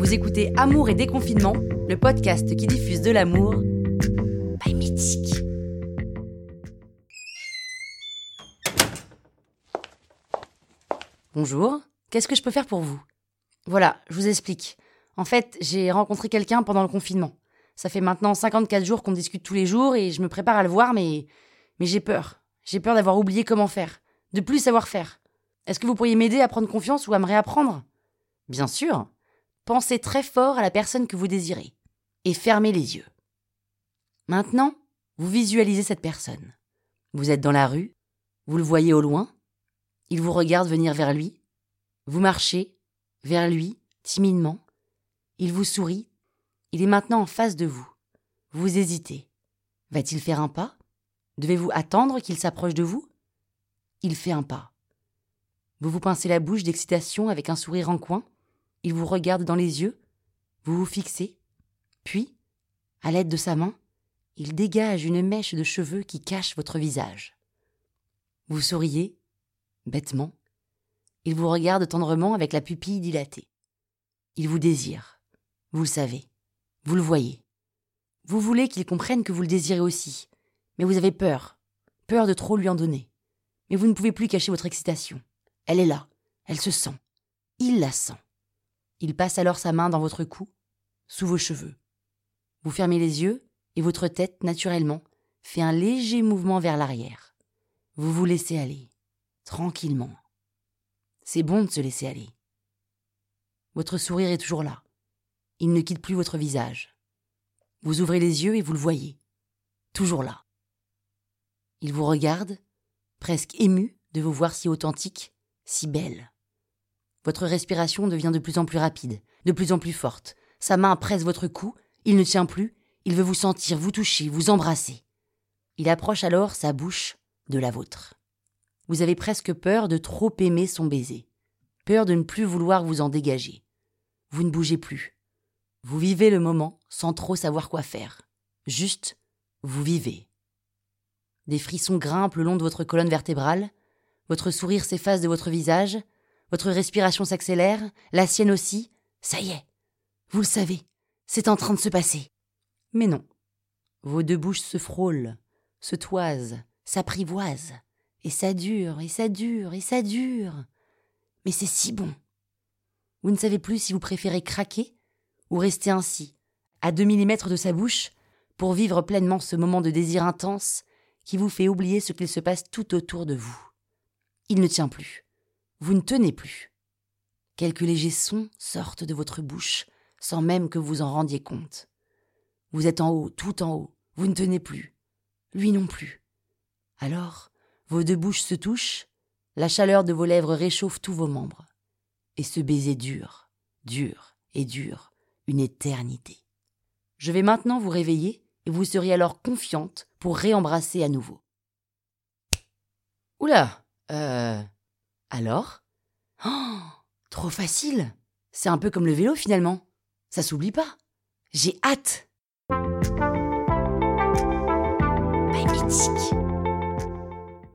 Vous écoutez Amour et déconfinement, le podcast qui diffuse de l'amour by Mythique. Bonjour, qu'est-ce que je peux faire pour vous? Voilà, je vous explique. En fait, j'ai rencontré quelqu'un pendant le confinement. Ça fait maintenant 54 jours qu'on discute tous les jours et je me prépare à le voir, mais, mais j'ai peur. J'ai peur d'avoir oublié comment faire, de plus savoir faire. Est-ce que vous pourriez m'aider à prendre confiance ou à me réapprendre? Bien sûr. Pensez très fort à la personne que vous désirez et fermez les yeux. Maintenant, vous visualisez cette personne. Vous êtes dans la rue, vous le voyez au loin, il vous regarde venir vers lui, vous marchez vers lui timidement, il vous sourit, il est maintenant en face de vous. Vous hésitez. Va-t-il faire un pas? Devez-vous attendre qu'il s'approche de vous? Il fait un pas. Vous vous pincez la bouche d'excitation avec un sourire en coin il vous regarde dans les yeux, vous vous fixez, puis, à l'aide de sa main, il dégage une mèche de cheveux qui cache votre visage. Vous souriez, bêtement. Il vous regarde tendrement avec la pupille dilatée. Il vous désire. Vous le savez. Vous le voyez. Vous voulez qu'il comprenne que vous le désirez aussi, mais vous avez peur, peur de trop lui en donner. Mais vous ne pouvez plus cacher votre excitation. Elle est là, elle se sent. Il la sent. Il passe alors sa main dans votre cou, sous vos cheveux. Vous fermez les yeux et votre tête, naturellement, fait un léger mouvement vers l'arrière. Vous vous laissez aller, tranquillement. C'est bon de se laisser aller. Votre sourire est toujours là. Il ne quitte plus votre visage. Vous ouvrez les yeux et vous le voyez, toujours là. Il vous regarde, presque ému de vous voir si authentique, si belle. Votre respiration devient de plus en plus rapide, de plus en plus forte. Sa main presse votre cou, il ne tient plus, il veut vous sentir, vous toucher, vous embrasser. Il approche alors sa bouche de la vôtre. Vous avez presque peur de trop aimer son baiser, peur de ne plus vouloir vous en dégager. Vous ne bougez plus. Vous vivez le moment sans trop savoir quoi faire. Juste, vous vivez. Des frissons grimpent le long de votre colonne vertébrale, votre sourire s'efface de votre visage, votre respiration s'accélère, la sienne aussi. Ça y est. Vous le savez. C'est en train de se passer. Mais non. Vos deux bouches se frôlent, se toisent, s'apprivoisent. Et ça dure, et ça dure, et ça dure. Mais c'est si bon. Vous ne savez plus si vous préférez craquer ou rester ainsi, à deux millimètres de sa bouche, pour vivre pleinement ce moment de désir intense qui vous fait oublier ce qu'il se passe tout autour de vous. Il ne tient plus. Vous ne tenez plus. Quelques légers sons sortent de votre bouche sans même que vous en rendiez compte. Vous êtes en haut, tout en haut, vous ne tenez plus. Lui non plus. Alors, vos deux bouches se touchent, la chaleur de vos lèvres réchauffe tous vos membres. Et ce baiser dure, dure et dure, une éternité. Je vais maintenant vous réveiller et vous serez alors confiante pour réembrasser à nouveau. Oula, euh, alors? Oh Trop facile C'est un peu comme le vélo finalement. Ça s'oublie pas. J'ai hâte.